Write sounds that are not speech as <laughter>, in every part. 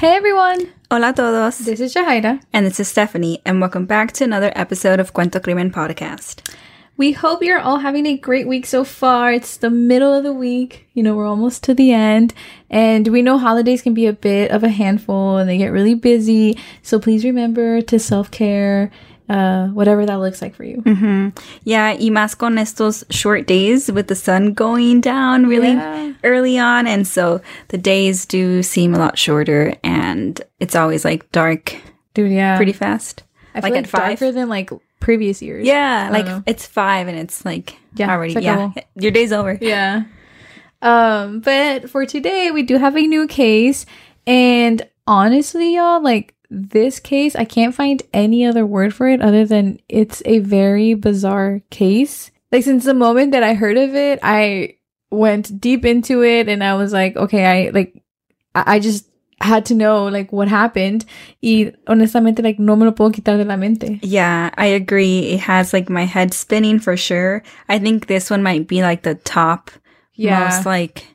Hey everyone! Hola todos. This is Jahaira. And this is Stephanie, and welcome back to another episode of Cuento Crimen Podcast. We hope you're all having a great week so far. It's the middle of the week. You know, we're almost to the end. And we know holidays can be a bit of a handful and they get really busy. So please remember to self care uh, whatever that looks like for you. Mm-hmm. Yeah, y más con estos short days with the sun going down really yeah. early on. And so the days do seem a lot shorter and it's always like dark. Dude, yeah. Pretty fast. I like, like at five. darker than like previous years. Yeah, like know. it's five and it's like yeah, already, like yeah, your day's over. Yeah. Um, but for today, we do have a new case. And honestly, y'all, like this case, I can't find any other word for it other than it's a very bizarre case. Like since the moment that I heard of it, I went deep into it and I was like, okay, I like I, I just had to know like what happened y honestamente like no me lo puedo quitar de la mente. Yeah, I agree. It has like my head spinning for sure. I think this one might be like the top yeah. most like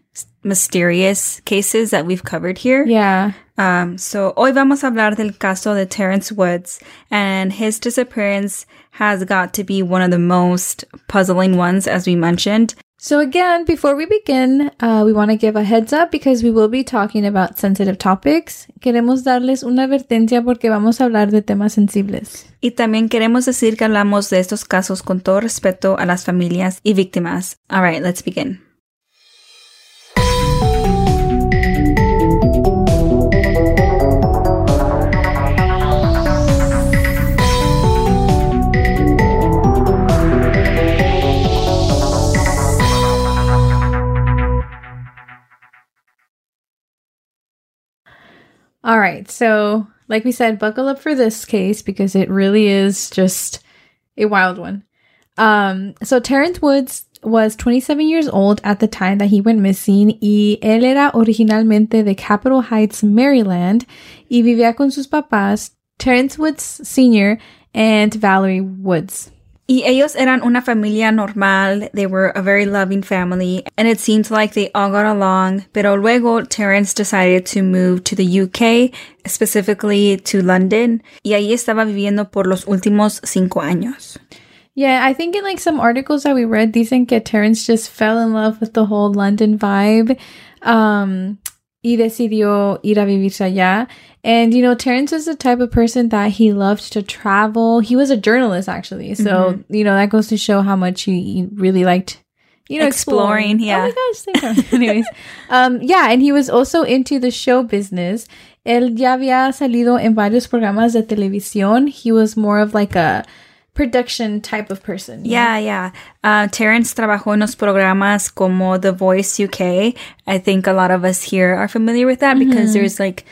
mysterious cases that we've covered here. Yeah. Um, so hoy vamos a hablar del caso de Terrence Woods, and his disappearance has got to be one of the most puzzling ones, as we mentioned. So again, before we begin, uh, we want to give a heads up because we will be talking about sensitive topics. Queremos darles una advertencia porque vamos a hablar de temas sensibles. Y también queremos decir que hablamos de estos casos con todo respeto a las familias y víctimas. All right, let's begin. All right. So, like we said, buckle up for this case because it really is just a wild one. Um, so Terrence Woods was 27 years old at the time that he went missing y él era originalmente de Capitol Heights, Maryland y vivía con sus papás, Terrence Woods Sr. and Valerie Woods. Y ellos eran una familia normal. They were a very loving family, and it seemed like they all got along. Pero luego, Terrence decided to move to the UK, specifically to London, y ahí estaba viviendo por los últimos cinco años. Yeah, I think in like some articles that we read, dicen que Terrence just fell in love with the whole London vibe. Um, y decidió ir a vivirse allá. And, you know, Terrence was the type of person that he loved to travel. He was a journalist, actually. So, mm-hmm. you know, that goes to show how much he, he really liked, you know, exploring. exploring. Yeah. Oh my gosh. <laughs> Anyways. um, yeah. And he was also into the show business. Él ya había salido en varios programas de televisión. He was more of like a, production type of person. Yeah, know? yeah. Uh, Terrence trabajó en los programas como The Voice UK. I think a lot of us here are familiar with that mm-hmm. because there's like,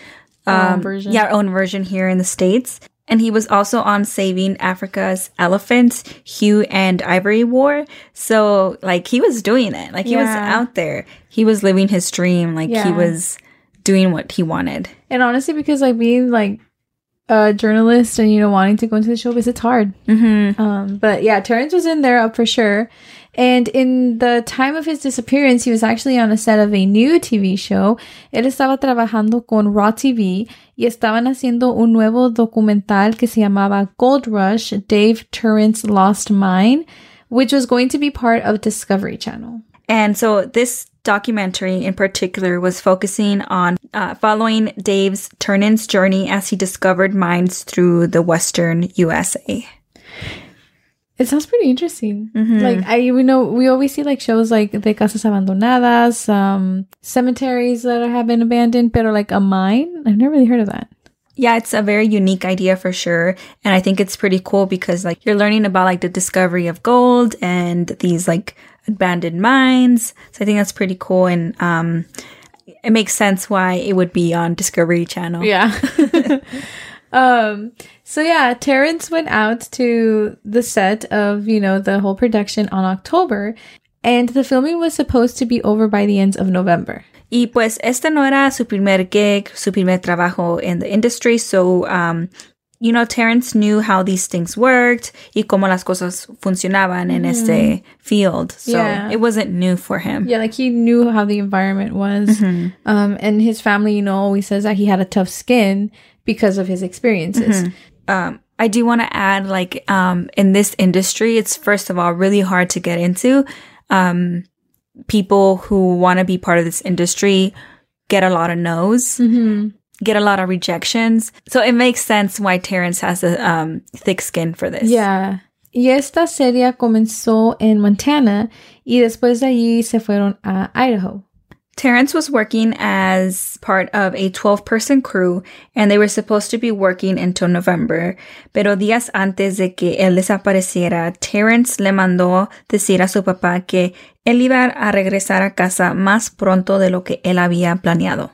um, version. yeah, our own version here in the States. And he was also on Saving Africa's Elephants, Hugh and Ivory War. So, like, he was doing it. Like, he yeah. was out there. He was living his dream. Like, yeah. he was doing what he wanted. And honestly, because, like, being, like, a journalist and you know wanting to go into the showbiz, it's hard. Mm-hmm. Um, but yeah, Terrence was in there up for sure. And in the time of his disappearance, he was actually on a set of a new TV show. Él estaba trabajando con Raw TV y estaban haciendo un nuevo documental que se llamaba Gold Rush, Dave Turin's Lost Mine, which was going to be part of Discovery Channel. And so this documentary in particular was focusing on uh, following Dave's Turin's journey as he discovered mines through the western USA. It sounds pretty interesting. Mm-hmm. Like I, we know, we always see like shows like the casas abandonadas, um, cemeteries that have been abandoned, but are like a mine. I've never really heard of that. Yeah, it's a very unique idea for sure. And I think it's pretty cool because like you're learning about like the discovery of gold and these like abandoned mines. So I think that's pretty cool. And um, it makes sense why it would be on Discovery Channel. Yeah. <laughs> um, so yeah, Terrence went out to the set of, you know, the whole production on October and the filming was supposed to be over by the end of November. Y pues este no era su primer gig, su primer trabajo in the industry, so um, you know, Terrence knew how these things worked y cómo las cosas funcionaban mm. in este field. So yeah. it wasn't new for him. Yeah, like he knew how the environment was. Mm-hmm. Um, and his family, you know, always says that he had a tough skin because of his experiences. Mm-hmm. Um, I do want to add, like, um, in this industry, it's first of all really hard to get into. Um, people who want to be part of this industry get a lot of no's. Mm-hmm get a lot of rejections. So it makes sense why Terrence has a um, thick skin for this. Yeah. Y esta serie comenzó en Montana y después de allí se fueron a Idaho. Terrence was working as part of a 12 person crew and they were supposed to be working until November. Pero días antes de que él desapareciera, Terrence le mandó decir a su papá que él iba a regresar a casa más pronto de lo que él había planeado.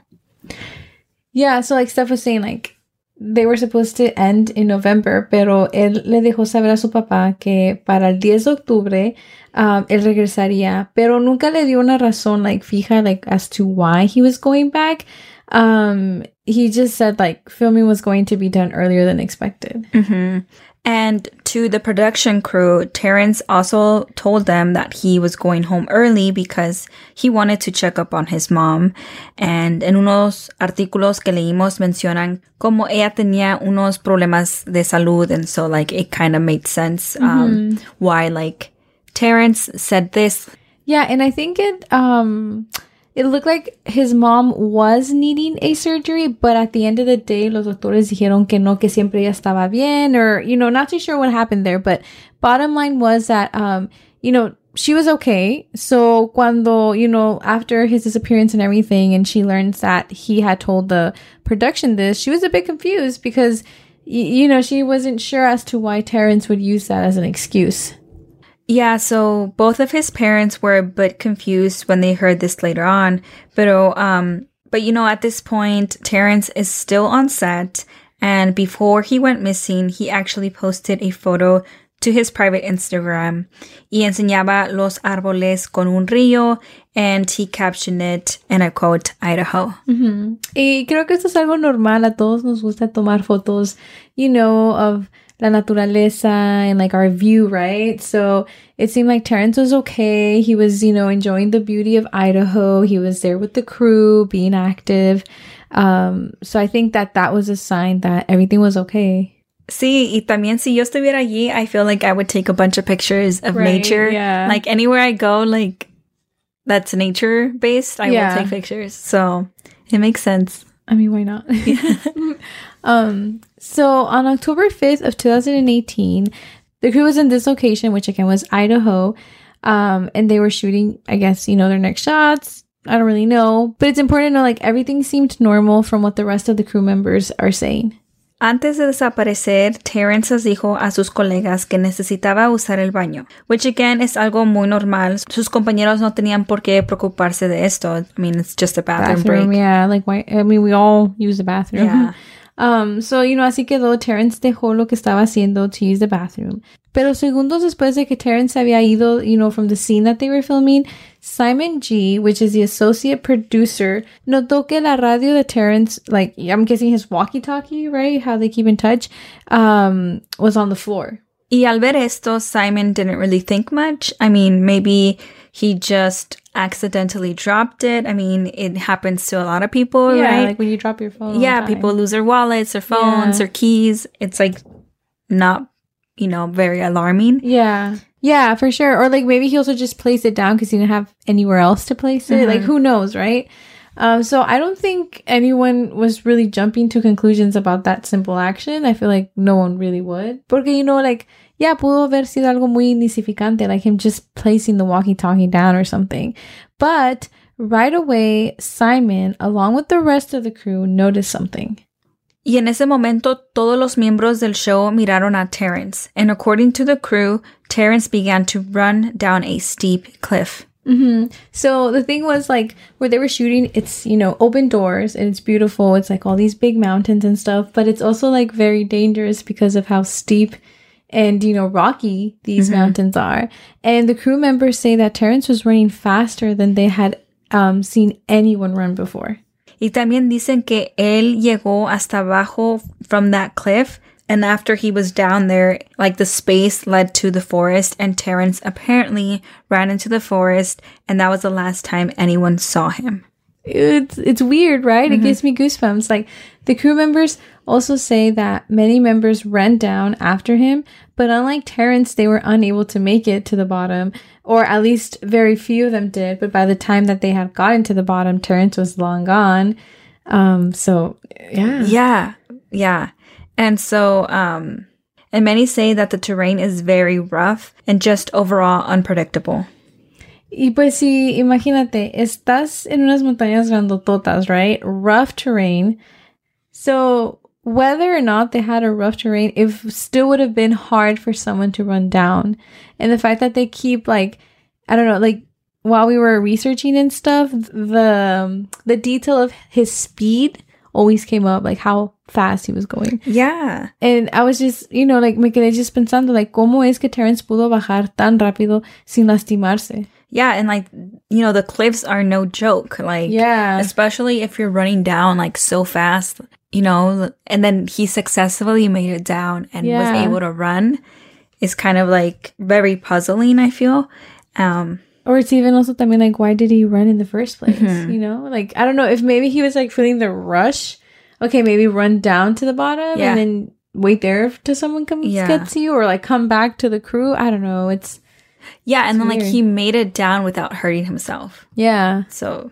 Yeah, so like Steph was saying, like they were supposed to end in November, pero él le dejó saber a su papá que para el 10 de octubre um, él regresaría, pero nunca le dio una razón like fija like as to why he was going back. Um, he just said like filming was going to be done earlier than expected. Mm-hmm. And to the production crew, Terrence also told them that he was going home early because he wanted to check up on his mom. And en unos artículos que leímos mencionan como ella tenía unos problemas de salud. And so like it kind of made sense, um, mm-hmm. why like Terrence said this. Yeah. And I think it, um, it looked like his mom was needing a surgery, but at the end of the day, los doctores dijeron que no, que siempre ella estaba bien, or, you know, not too sure what happened there, but bottom line was that, um, you know, she was okay. So cuando, you know, after his disappearance and everything, and she learns that he had told the production this, she was a bit confused because, you know, she wasn't sure as to why Terrence would use that as an excuse. Yeah, so both of his parents were a bit confused when they heard this later on. But, um, but you know, at this point, Terrence is still on set. And before he went missing, he actually posted a photo to his private Instagram y enseñaba los árboles con un río and he captioned it and I quote Idaho. Mm-hmm. Y creo que esto es algo normal. A todos nos gusta tomar fotos, you know, of la naturaleza and like our view, right? So it seemed like Terrence was okay. He was, you know, enjoying the beauty of Idaho. He was there with the crew, being active. Um, so I think that that was a sign that everything was okay. Sí, y también si yo estuviera allí, I feel like I would take a bunch of pictures of right, nature. Yeah. Like anywhere I go, like that's nature based, I yeah. will take pictures. So it makes sense. I mean, why not? <laughs> um, so on October 5th of 2018, the crew was in this location, which again was Idaho. Um, and they were shooting, I guess, you know, their next shots. I don't really know, but it's important to know like everything seemed normal from what the rest of the crew members are saying. Antes de desaparecer, Terrence dijo a sus colegas que necesitaba usar el baño, which again es algo muy normal. Sus compañeros no tenían por qué preocuparse de esto. I mean, it's just a bathroom, bathroom break. Yeah, like why, I mean, we all use the bathroom. Yeah. <laughs> Um, so, you know, así quedó. Terrence dejó lo que estaba haciendo to use the bathroom. Pero segundos después de que Terrence había ido, you know, from the scene that they were filming, Simon G, which is the associate producer, notó que la radio de Terrence, like, I'm guessing his walkie-talkie, right? How they keep in touch, um, was on the floor. Y al ver esto, Simon didn't really think much. I mean, maybe he just accidentally dropped it. I mean, it happens to a lot of people, yeah, right? Like when you drop your phone. Yeah, people lose their wallets, their phones, yeah. their keys. It's like not, you know, very alarming. Yeah. Yeah, for sure. Or like maybe he also just placed it down because he didn't have anywhere else to place it. Mm-hmm. Like who knows, right? Um, so I don't think anyone was really jumping to conclusions about that simple action. I feel like no one really would. Porque, you know, like yeah, pudo haber sido algo muy insignificante, like him just placing the walkie talkie down or something. But right away, Simon, along with the rest of the crew, noticed something. Y en ese momento, todos los miembros del show miraron a Terrence, and according to the crew, Terrence began to run down a steep cliff. Mm-hmm. So the thing was like where they were shooting, it's you know open doors and it's beautiful. It's like all these big mountains and stuff, but it's also like very dangerous because of how steep and you know rocky these mm-hmm. mountains are. And the crew members say that Terrence was running faster than they had um, seen anyone run before. Y también dicen que él llegó hasta abajo from that cliff And after he was down there, like the space led to the forest, and Terrence apparently ran into the forest, and that was the last time anyone saw him. It's it's weird, right? Mm-hmm. It gives me goosebumps. Like the crew members also say that many members ran down after him, but unlike Terrence, they were unable to make it to the bottom, or at least very few of them did. But by the time that they had gotten to the bottom, Terrence was long gone. Um, so yeah, yeah, yeah. And so, um, and many say that the terrain is very rough and just overall unpredictable. Y pues si, imagínate, estás en unas montañas grandototas, right? Rough terrain. So whether or not they had a rough terrain, it still would have been hard for someone to run down. And the fact that they keep like, I don't know, like while we were researching and stuff, the um, the detail of his speed always came up, like how fast he was going. Yeah. And I was just, you know, like me quedé just pensando, like, ¿cómo es que Terrence pudo bajar tan rápido sin lastimarse? Yeah, and like, you know, the cliffs are no joke. Like, yeah. Especially if you're running down like so fast, you know, and then he successfully made it down and yeah. was able to run is kind of like very puzzling, I feel. Um, or it's even also también like why did he run in the first place mm-hmm. you know like i don't know if maybe he was like feeling the rush okay maybe run down to the bottom yeah. and then wait there till someone comes yeah. gets you or like come back to the crew i don't know it's yeah it's and then weird. like he made it down without hurting himself yeah so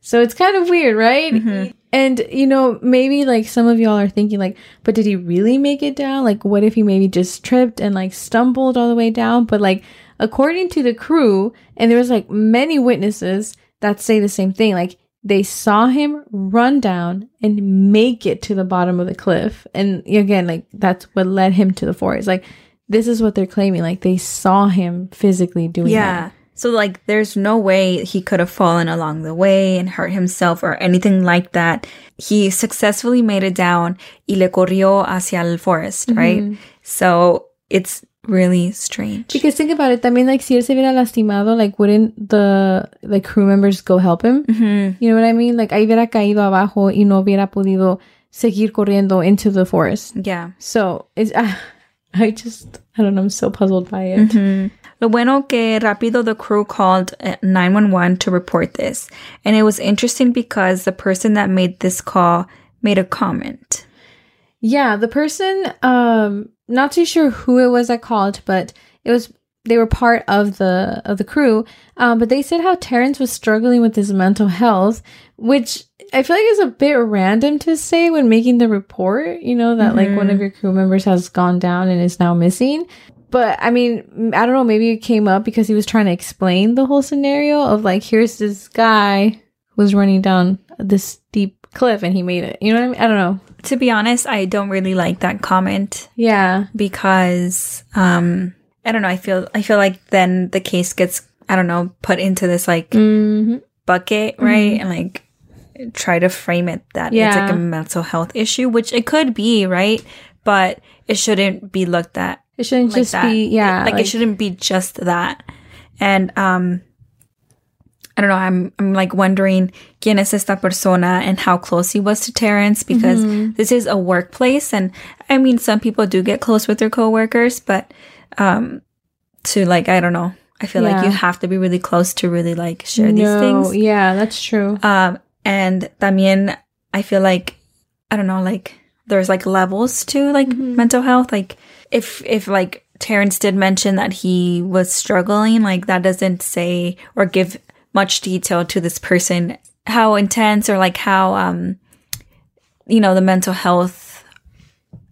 so it's kind of weird right mm-hmm. And you know maybe like some of y'all are thinking like but did he really make it down like what if he maybe just tripped and like stumbled all the way down but like according to the crew, and there was like many witnesses that say the same thing, like they saw him run down and make it to the bottom of the cliff. And again, like that's what led him to the forest. Like this is what they're claiming. Like they saw him physically doing yeah. That. So like there's no way he could have fallen along the way and hurt himself or anything like that. He successfully made it down y le corrió hacia el forest, mm-hmm. right? So it's really strange. Because think about it, también like si él se hubiera lastimado, like wouldn't the like crew members go help him? Mm-hmm. You know what I mean? Like ahí hubiera caído abajo y no hubiera podido seguir corriendo into the forest. Yeah. So it's uh, <laughs> I just I don't know. I'm so puzzled by it. Mm-hmm. Lo bueno que rápido the crew called 911 to report this, and it was interesting because the person that made this call made a comment. Yeah, the person um not too sure who it was that called, but it was they were part of the of the crew. Um, but they said how Terrence was struggling with his mental health, which I feel like is a bit random to say when making the report. You know that mm-hmm. like one of mm-hmm. your crew members has gone down and is now missing. But I mean, I don't know. Maybe it came up because he was trying to explain the whole scenario of like, here's this guy who was running down this steep cliff and he made it. You know what I mean? I don't know to be honest, I don't really like that comment. Yeah. Because um I don't know, I feel I feel like then the case gets I don't know, put into this like mm-hmm. bucket, right? Mm-hmm. And like try to frame it that yeah. it's like a mental health issue, which it could be, right? But it shouldn't be looked at. It shouldn't like just that. be yeah. It, like, like it shouldn't be just that. And um I don't know, I'm I'm like wondering quién es esta persona and how close he was to Terrence because mm-hmm. this is a workplace and I mean some people do get close with their coworkers, but um to like I don't know. I feel yeah. like you have to be really close to really like share no, these things. Yeah, that's true. Um and también I feel like I don't know, like there's like levels to like mm-hmm. mental health. Like if if like Terrence did mention that he was struggling, like that doesn't say or give much detail to this person, how intense or like how, um, you know, the mental health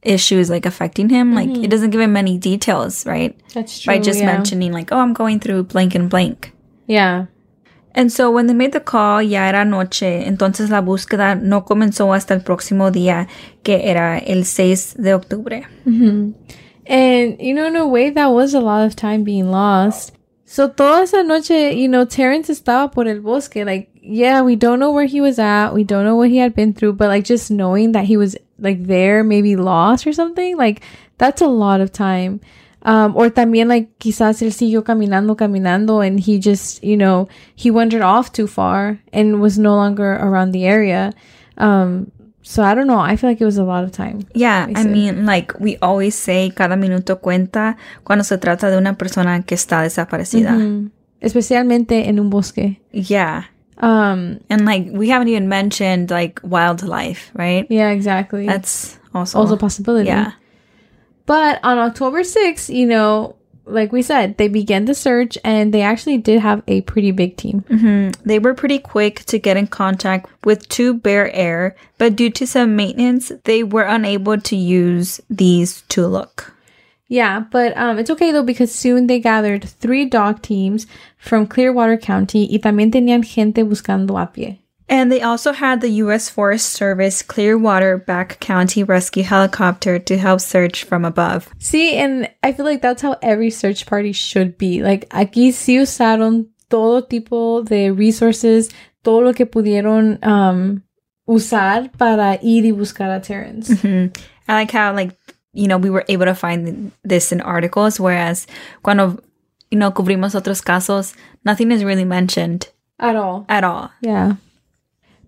issues like affecting him. Like mm-hmm. it doesn't give him many details, right? That's true. By just yeah. mentioning like, oh, I'm going through blank and blank. Yeah. And so when they made the call, ya era noche, entonces la búsqueda no comenzó hasta el próximo día, que era el 6 de octubre. Mm-hmm. And, you know, in a way, that was a lot of time being lost. So toda esa noche, you know, Terrence estaba por el bosque. Like, yeah, we don't know where he was at. We don't know what he had been through, but like just knowing that he was like there, maybe lost or something, like that's a lot of time. Um, or también like quizás él siguió caminando, caminando, and he just, you know, he wandered off too far and was no longer around the area. Um, so I don't know. I feel like it was a lot of time. Yeah, I mean, like we always say, cada minuto cuenta cuando se trata de una persona que está desaparecida. Mm-hmm. Especialmente en un bosque. Yeah. Um, and like we haven't even mentioned like wildlife, right? Yeah, exactly. That's also also a possibility. Yeah. But on October 6th, you know, like we said, they began the search and they actually did have a pretty big team. Mm-hmm. They were pretty quick to get in contact with 2Bear Air, but due to some maintenance, they were unable to use these to look. Yeah, but um, it's okay though because soon they gathered three dog teams from Clearwater County y también tenían gente buscando a pie. And they also had the U.S. Forest Service Clearwater Backcountry Rescue Helicopter to help search from above. See, and I feel like that's how every search party should be. Like, aquí sí usaron todo tipo de resources, todo lo que pudieron um, usar para ir y buscar a Terrence. Mm-hmm. I like how, like, you know, we were able to find this in articles, whereas cuando, you know, cubrimos otros casos, nothing is really mentioned. At all. At all. Yeah.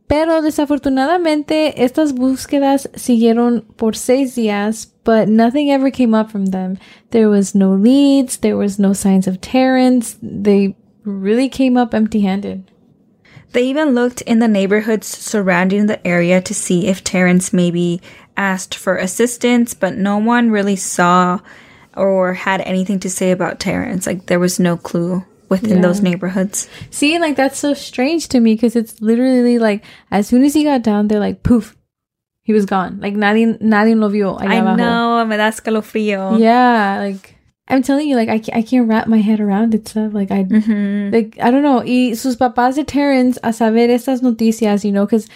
Pero desafortunadamente estas búsquedas siguieron por seis días, but nothing ever came up from them. There was no leads, there was no signs of Terrence. They really came up empty handed. They even looked in the neighborhoods surrounding the area to see if Terrence maybe asked for assistance, but no one really saw or had anything to say about Terrence. Like there was no clue within yeah. those neighborhoods. See, like that's so strange to me because it's literally like as soon as he got down there, like poof, he was gone. Like nadie, nadie lo vio. I abajo. know, me da escalofrío. Yeah, like I'm telling you, like I can't, I can't wrap my head around it. So like I, mm-hmm. like I don't know. Y sus papás de Terrence a saber estas noticias, you know, because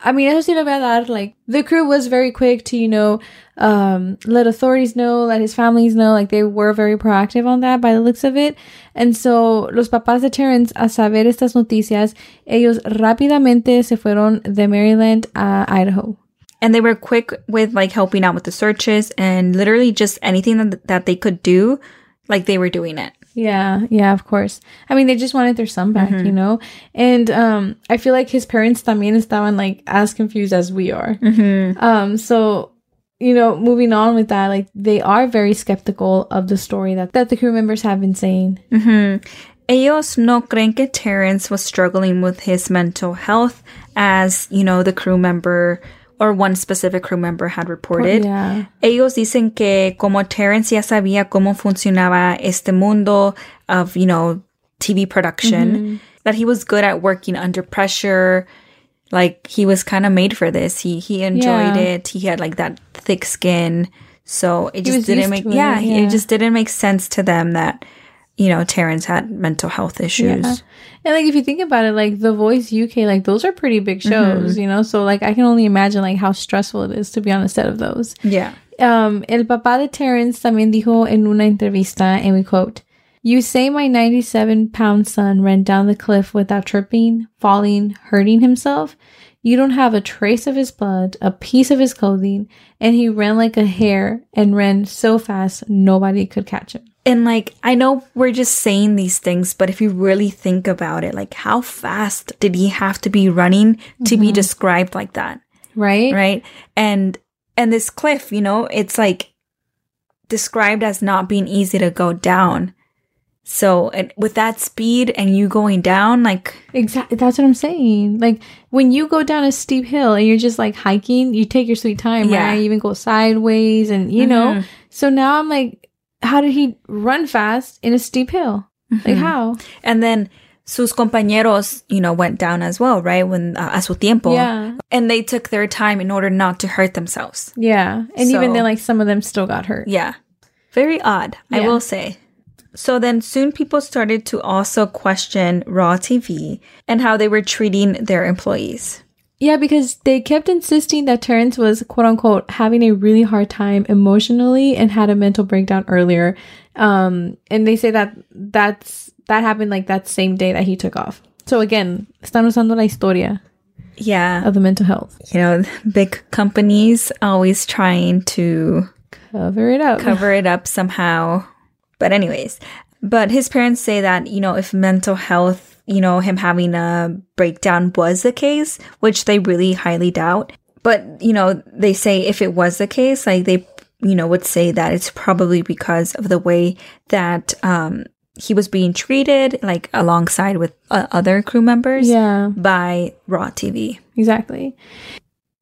I mean, eso sí le voy. Like the crew was very quick to, you know, um, let authorities know, let his families know. Like they were very proactive on that by the looks of it. And so los papás de Terrence, a saber estas noticias, ellos rápidamente se fueron de Maryland a Idaho. And they were quick with like helping out with the searches and literally just anything that, that they could do, like they were doing it. Yeah, yeah, of course. I mean, they just wanted their son back, mm-hmm. you know? And um I feel like his parents también estaban like as confused as we are. Mm-hmm. Um so you know, moving on with that, like they are very skeptical of the story that, that the crew members have been saying. Mm-hmm. Ellos no creen que Terrence was struggling with his mental health as, you know, the crew member or one specific crew member had reported. Yeah. Ellos dicen que como Terrence ya sabía cómo funcionaba este mundo of, you know, TV production, mm-hmm. that he was good at working under pressure. Like he was kind of made for this. He he enjoyed yeah. it. He had like that thick skin. So it just didn't make yeah, yeah, it just didn't make sense to them that you know, Terrence had mental health issues. Yeah. And like if you think about it, like The Voice UK, like those are pretty big mm-hmm. shows, mm-hmm. you know? So like I can only imagine like how stressful it is to be on a set of those. Yeah. Um, el papá de Terrence también dijo en una entrevista, and we quote, You say my 97 pound son ran down the cliff without tripping, falling, hurting himself? You don't have a trace of his blood, a piece of his clothing, and he ran like a hare and ran so fast nobody could catch him. And like, I know we're just saying these things, but if you really think about it, like, how fast did he have to be running to mm-hmm. be described like that? Right. Right. And, and this cliff, you know, it's like described as not being easy to go down. So, and with that speed and you going down, like exactly, that's what I'm saying. Like when you go down a steep hill and you're just like hiking, you take your sweet time, yeah. right? You even go sideways, and you mm-hmm. know. So now I'm like, how did he run fast in a steep hill? Mm-hmm. Like how? And then sus compañeros, you know, went down as well, right? When uh, a su tiempo, yeah, and they took their time in order not to hurt themselves. Yeah, and so, even then, like some of them still got hurt. Yeah, very odd, yeah. I will say. So then soon people started to also question Raw TV and how they were treating their employees. Yeah, because they kept insisting that Terrence was quote unquote having a really hard time emotionally and had a mental breakdown earlier. Um, and they say that that's that happened like that same day that he took off. So again, están usando la historia. Yeah. Of the mental health. You know, big companies always trying to cover it up. Cover it up somehow. But anyways, but his parents say that, you know, if mental health you know, him having a breakdown was the case, which they really highly doubt. but you know, they say if it was the case, like they you know would say that it's probably because of the way that um he was being treated like alongside with uh, other crew members yeah. by Raw TV. Exactly.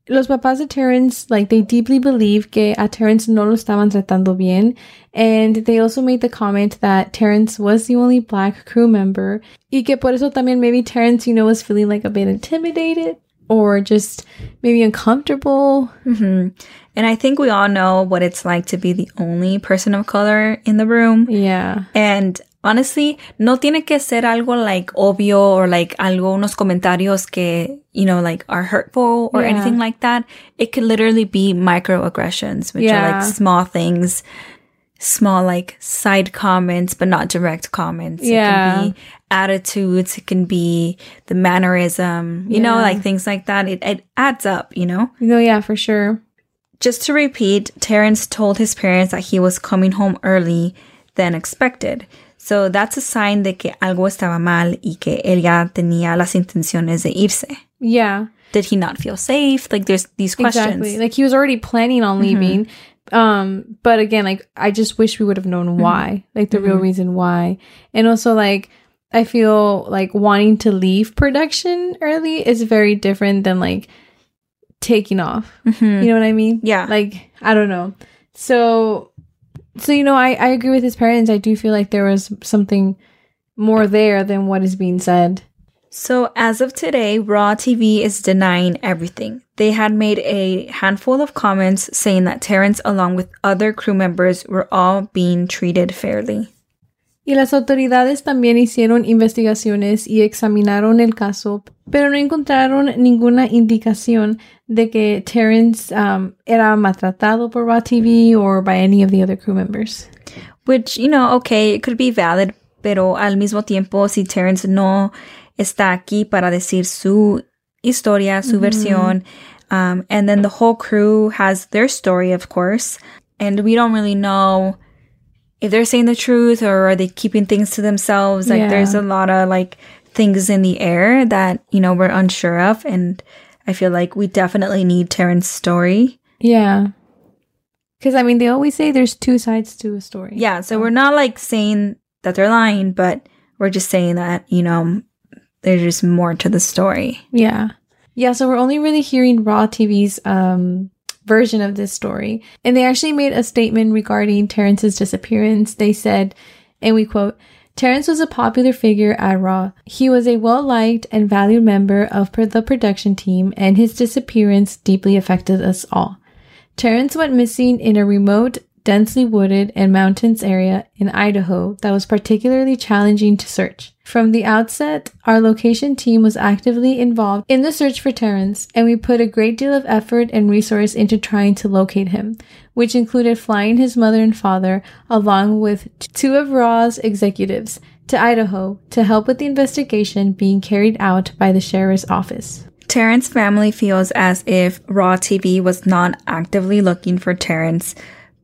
Los papás de Terrence, like, they deeply believe que a Terrence no lo estaban tratando bien. And they also made the comment that Terrence was the only black crew member. Y que por eso también maybe Terrence, you know, was feeling like a bit intimidated or just maybe uncomfortable. Mm-hmm. And I think we all know what it's like to be the only person of color in the room. Yeah. And honestly, no tiene que ser algo like obvio or like algo, unos comentarios que, you know, like are hurtful or yeah. anything like that. It could literally be microaggressions, which yeah. are like small things, small like side comments, but not direct comments. Yeah. It can be attitudes. It can be the mannerism, you yeah. know, like things like that. It, it adds up, you know? No, yeah, for sure. Just to repeat, Terrence told his parents that he was coming home early than expected. So that's a sign de que algo estaba mal y que él ya tenía las intenciones de irse. Yeah. Did he not feel safe? Like there's these questions. Exactly. Like he was already planning on mm-hmm. leaving. Mm-hmm. Um, but again, like I just wish we would have known mm-hmm. why. Like the mm-hmm. real reason why. And also like I feel like wanting to leave production early is very different than like taking off. Mm-hmm. You know what I mean? Yeah. Like I don't know. So so you know I, I agree with his parents i do feel like there was something more there than what is being said so as of today raw tv is denying everything they had made a handful of comments saying that terrence along with other crew members were all being treated fairly Y las autoridades también hicieron investigaciones y examinaron el caso, pero no encontraron ninguna indicación de que Terrence um, era maltratado por Raw TV or by any of the other crew members. Which, you know, okay, it could be valid, pero al mismo tiempo, si Terrence no está aquí para decir su historia, su mm -hmm. versión, um, and then the whole crew has their story, of course, and we don't really know if they're saying the truth or are they keeping things to themselves. Like yeah. there's a lot of like things in the air that, you know, we're unsure of. And I feel like we definitely need Terrence's story. Yeah. Because I mean, they always say there's two sides to a story. Yeah. So we're not like saying that they're lying, but we're just saying that, you know, there's just more to the story. Yeah. Yeah. So we're only really hearing Raw TV's um, version of this story. And they actually made a statement regarding Terrence's disappearance. They said, and we quote, Terrence was a popular figure at Raw. He was a well liked and valued member of the production team, and his disappearance deeply affected us all. Terrence went missing in a remote, densely wooded and mountains area in Idaho that was particularly challenging to search. From the outset, our location team was actively involved in the search for Terrence, and we put a great deal of effort and resource into trying to locate him, which included flying his mother and father, along with two of Raw's executives, to Idaho to help with the investigation being carried out by the sheriff's office. Terrence's family feels as if Raw TV was not actively looking for Terrence,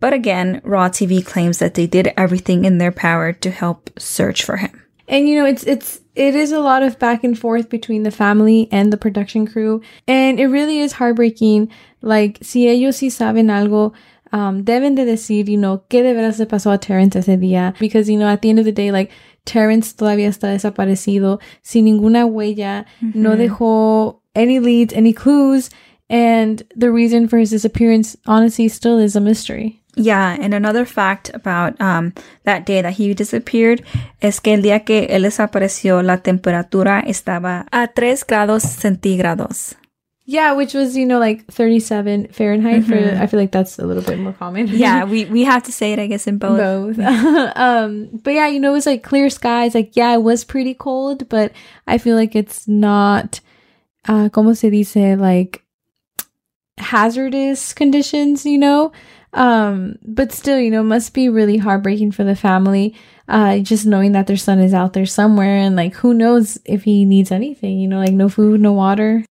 but again, Raw TV claims that they did everything in their power to help search for him. And you know, it's it's it is a lot of back and forth between the family and the production crew, and it really is heartbreaking. Like, si ellos sí saben algo, um, deben de decir, you know, qué de veras le pasó a Terrence ese día. Because, you know, at the end of the day, like, Terrence todavía está desaparecido, sin ninguna huella, mm-hmm. no dejó any leads, any clues, and the reason for his disappearance, honestly, still is a mystery. Yeah, and another fact about um, that day that he disappeared es que el día que él desapareció, la temperatura estaba a 3 grados centígrados. Yeah, which was, you know, like 37 Fahrenheit. Mm-hmm. For I feel like that's a little bit more common. yeah, <laughs> we, we have to say it, I guess, in both. Both. <laughs> um, but yeah, you know, it was like clear skies. Like, yeah, it was pretty cold, but I feel like it's not, uh, como se dice, like hazardous conditions, you know? Um, but still, you know, must be really heartbreaking for the family. Uh, just knowing that their son is out there somewhere and like who knows if he needs anything, you know, like no food, no water.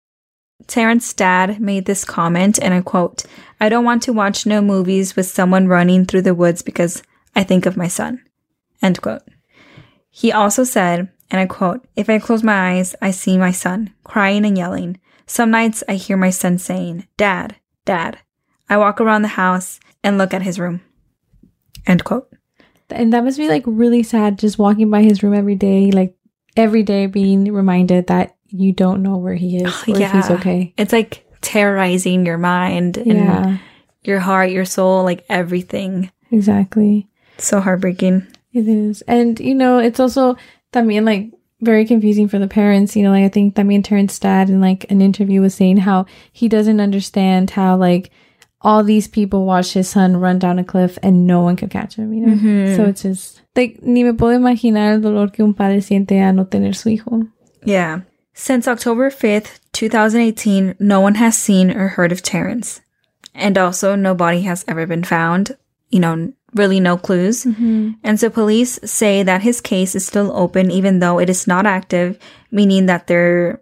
Terrence's dad made this comment, and I quote, I don't want to watch no movies with someone running through the woods because I think of my son. End quote. He also said, and I quote, If I close my eyes, I see my son crying and yelling. Some nights I hear my son saying, Dad, Dad. I walk around the house and look at his room. End quote. And that must be like really sad just walking by his room every day, like every day being reminded that you don't know where he is oh, or yeah. if he's okay. It's like terrorizing your mind and yeah. your heart, your soul, like everything. Exactly. So heartbreaking. It is. And you know, it's also I mean, like very confusing for the parents. You know, like I think también Terrence dad in like an interview was saying how he doesn't understand how like all these people watched his son run down a cliff and no one could catch him, you know? Mm-hmm. So it's just like ni me puedo imaginar el dolor que un padre siente a no tener su hijo. Yeah. Since October 5th, 2018, no one has seen or heard of Terrence. And also, no body has ever been found. You know, really no clues. Mm-hmm. And so police say that his case is still open even though it is not active, meaning that they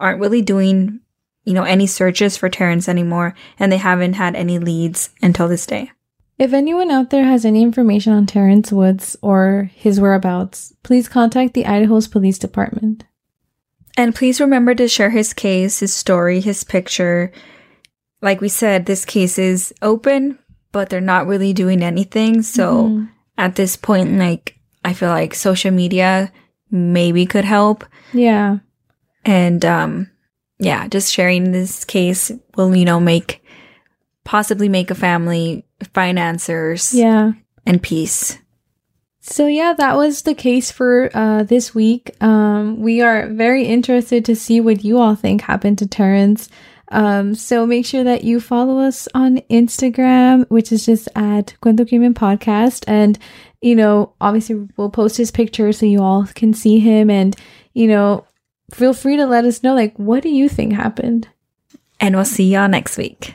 aren't really doing, you know, any searches for Terrence anymore and they haven't had any leads until this day. If anyone out there has any information on Terrence Woods or his whereabouts, please contact the Idaho's Police Department. And please remember to share his case, his story, his picture. Like we said, this case is open, but they're not really doing anything. So mm-hmm. at this point, like, I feel like social media maybe could help. Yeah. And, um, yeah, just sharing this case will, you know, make possibly make a family, find answers. Yeah. And peace. So yeah, that was the case for uh, this week. Um, we are very interested to see what you all think happened to Terrence. Um, so make sure that you follow us on Instagram, which is just at Cuento Crimen Podcast. And, you know, obviously we'll post his picture so you all can see him. And, you know, feel free to let us know, like, what do you think happened? And we'll see y'all next week.